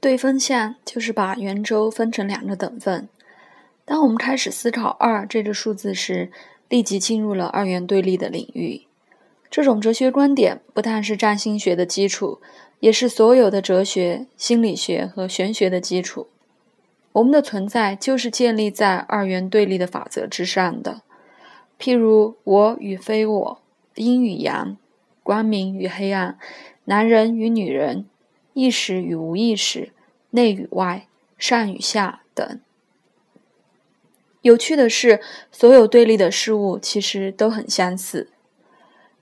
对分项就是把圆周分成两个等份。当我们开始思考二这个数字时，立即进入了二元对立的领域。这种哲学观点不但是占星学的基础，也是所有的哲学、心理学和玄学的基础。我们的存在就是建立在二元对立的法则之上的。譬如我与非我、阴与阳、光明与黑暗、男人与女人、意识与无意识、内与外、上与下等。有趣的是，所有对立的事物其实都很相似。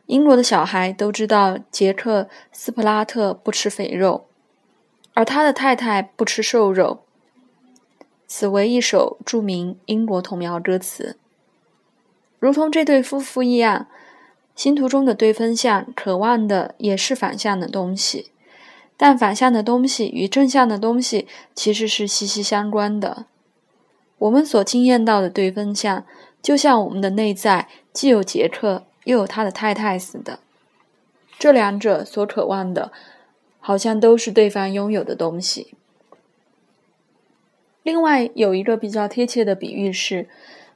英国的小孩都知道杰克·斯普拉特不吃肥肉，而他的太太不吃瘦肉。此为一首著名英国童谣歌词。如同这对夫妇一样，星图中的对分相渴望的也是反向的东西，但反向的东西与正向的东西其实是息息相关的。我们所经验到的对分相，就像我们的内在既有杰克。又有他的太太似的，这两者所渴望的，好像都是对方拥有的东西。另外，有一个比较贴切的比喻是：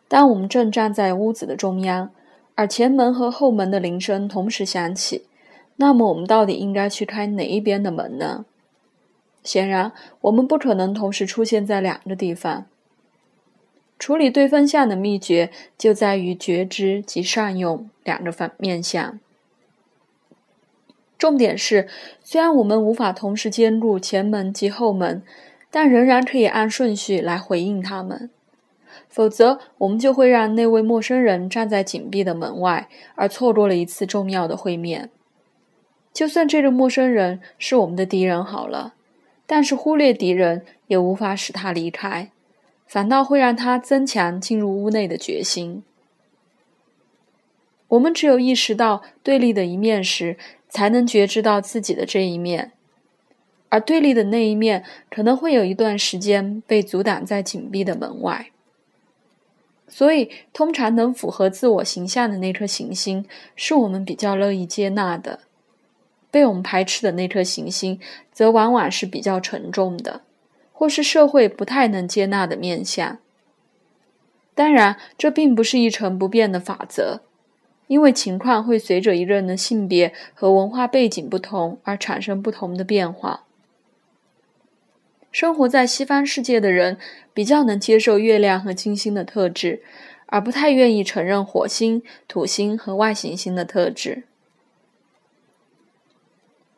当我们正站在屋子的中央，而前门和后门的铃声同时响起，那么我们到底应该去开哪一边的门呢？显然，我们不可能同时出现在两个地方。处理对分项的秘诀就在于觉知及善用两个方面相。重点是，虽然我们无法同时兼顾前门及后门，但仍然可以按顺序来回应他们。否则，我们就会让那位陌生人站在紧闭的门外，而错过了一次重要的会面。就算这个陌生人是我们的敌人好了，但是忽略敌人也无法使他离开。反倒会让他增强进入屋内的决心。我们只有意识到对立的一面时，才能觉知到自己的这一面，而对立的那一面可能会有一段时间被阻挡在紧闭的门外。所以，通常能符合自我形象的那颗行星，是我们比较乐意接纳的；被我们排斥的那颗行星，则往往是比较沉重的。或是社会不太能接纳的面相。当然，这并不是一成不变的法则，因为情况会随着一个人的性别和文化背景不同而产生不同的变化。生活在西方世界的人比较能接受月亮和金星的特质，而不太愿意承认火星、土星和外行星的特质。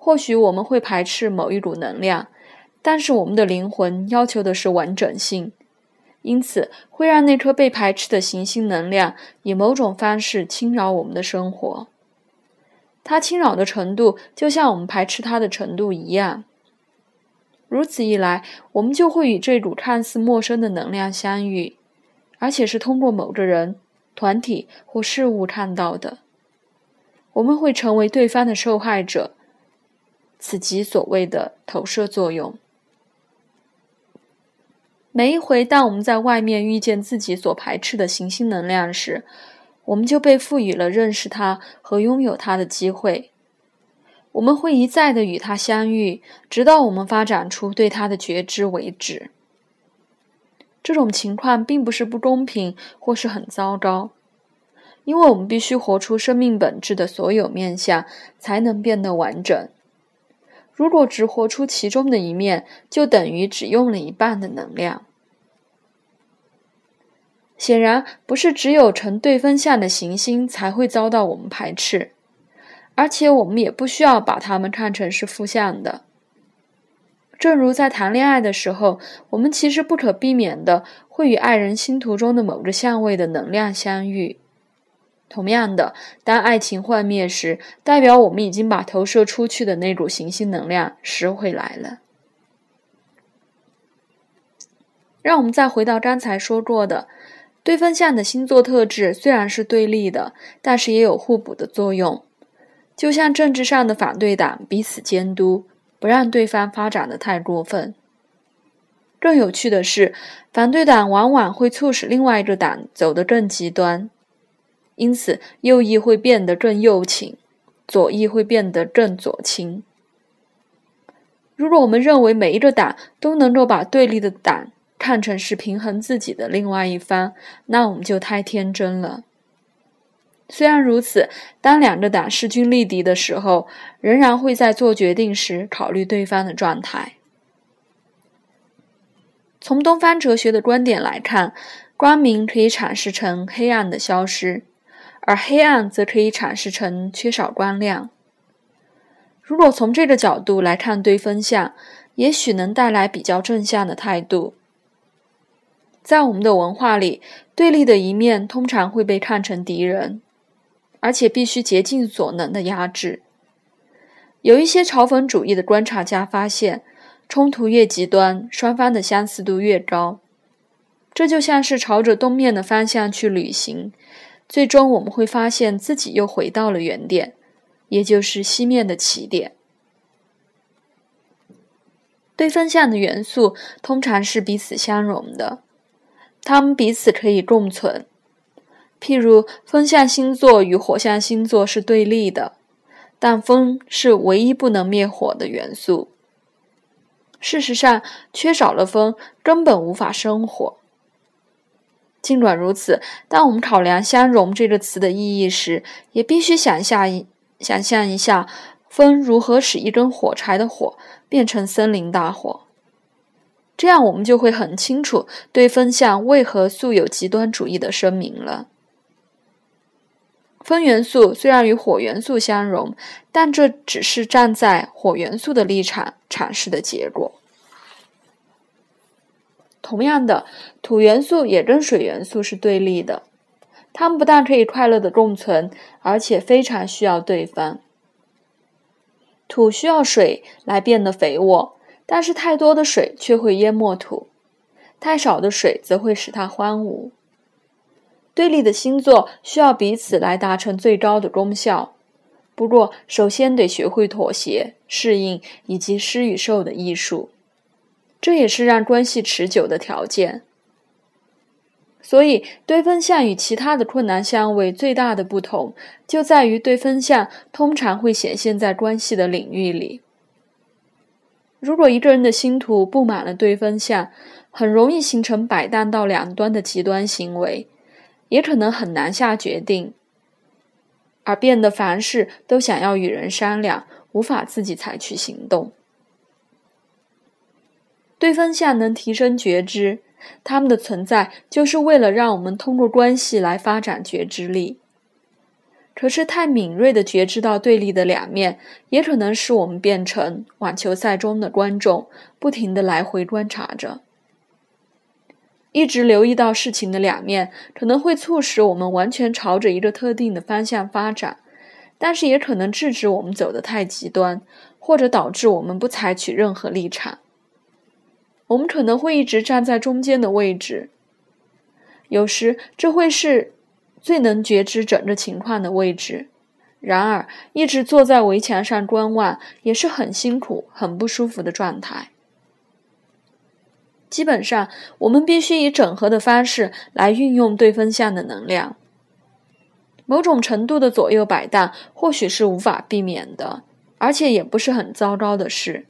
或许我们会排斥某一股能量。但是我们的灵魂要求的是完整性，因此会让那颗被排斥的行星能量以某种方式侵扰我们的生活。它侵扰的程度就像我们排斥它的程度一样。如此一来，我们就会与这股看似陌生的能量相遇，而且是通过某个人、团体或事物看到的。我们会成为对方的受害者，此即所谓的投射作用。每一回，当我们在外面遇见自己所排斥的行星能量时，我们就被赋予了认识它和拥有它的机会。我们会一再的与它相遇，直到我们发展出对它的觉知为止。这种情况并不是不公平或是很糟糕，因为我们必须活出生命本质的所有面相，才能变得完整。如果只活出其中的一面，就等于只用了一半的能量。显然，不是只有成对分相的行星才会遭到我们排斥，而且我们也不需要把它们看成是负向的。正如在谈恋爱的时候，我们其实不可避免的会与爱人星图中的某个相位的能量相遇。同样的，当爱情幻灭时，代表我们已经把投射出去的那股行星能量拾回来了。让我们再回到刚才说过的，对分相的星座特质虽然是对立的，但是也有互补的作用。就像政治上的反对党彼此监督，不让对方发展的太过分。更有趣的是，反对党往往会促使另外一个党走得更极端。因此，右翼会变得更右倾，左翼会变得更左倾。如果我们认为每一个党都能够把对立的党看成是平衡自己的另外一方，那我们就太天真了。虽然如此，当两个党势均力敌的时候，仍然会在做决定时考虑对方的状态。从东方哲学的观点来看，光明可以阐释成黑暗的消失，而黑暗则可以阐释成缺少光亮。如果从这个角度来看对分项，也许能带来比较正向的态度。在我们的文化里，对立的一面通常会被看成敌人。而且必须竭尽所能的压制。有一些嘲讽主义的观察家发现，冲突越极端，双方的相似度越高。这就像是朝着东面的方向去旅行，最终我们会发现自己又回到了原点，也就是西面的起点。对分相的元素通常是彼此相容的，它们彼此可以共存。譬如，风象星座与火象星座是对立的，但风是唯一不能灭火的元素。事实上，缺少了风，根本无法生火。尽管如此，当我们考量“相融”这个词的意义时，也必须想象一想象一下，风如何使一根火柴的火变成森林大火。这样，我们就会很清楚对风象为何素有极端主义的声明了。风元素虽然与火元素相融，但这只是站在火元素的立场阐释的结果。同样的，土元素也跟水元素是对立的，它们不但可以快乐的共存，而且非常需要对方。土需要水来变得肥沃，但是太多的水却会淹没土，太少的水则会使它荒芜。对立的星座需要彼此来达成最高的功效，不过首先得学会妥协、适应以及施与受的艺术，这也是让关系持久的条件。所以，对分项与其他的困难相位最大的不同，就在于对分项通常会显现在关系的领域里。如果一个人的星图布满了对分项，很容易形成摆荡到两端的极端行为。也可能很难下决定，而变得凡事都想要与人商量，无法自己采取行动。对分相能提升觉知，他们的存在就是为了让我们通过关系来发展觉知力。可是，太敏锐的觉知到对立的两面，也可能使我们变成网球赛中的观众，不停的来回观察着。一直留意到事情的两面，可能会促使我们完全朝着一个特定的方向发展，但是也可能制止我们走得太极端，或者导致我们不采取任何立场。我们可能会一直站在中间的位置，有时这会是最能觉知整个情况的位置。然而，一直坐在围墙上观望，也是很辛苦、很不舒服的状态。基本上，我们必须以整合的方式来运用对分项的能量。某种程度的左右摆荡或许是无法避免的，而且也不是很糟糕的事，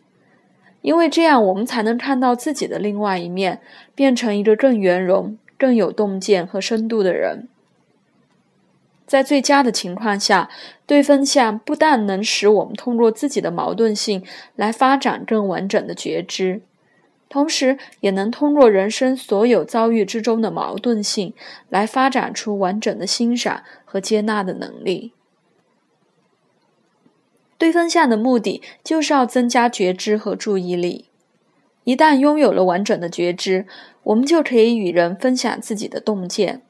因为这样我们才能看到自己的另外一面，变成一个更圆融、更有洞见和深度的人。在最佳的情况下，对分相不但能使我们通过自己的矛盾性来发展更完整的觉知。同时，也能通过人生所有遭遇之中的矛盾性，来发展出完整的欣赏和接纳的能力。对分相的目的就是要增加觉知和注意力。一旦拥有了完整的觉知，我们就可以与人分享自己的洞见。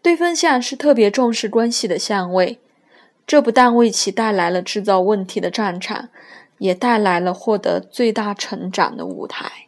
对分相是特别重视关系的相位，这不但为其带来了制造问题的战场。也带来了获得最大成长的舞台。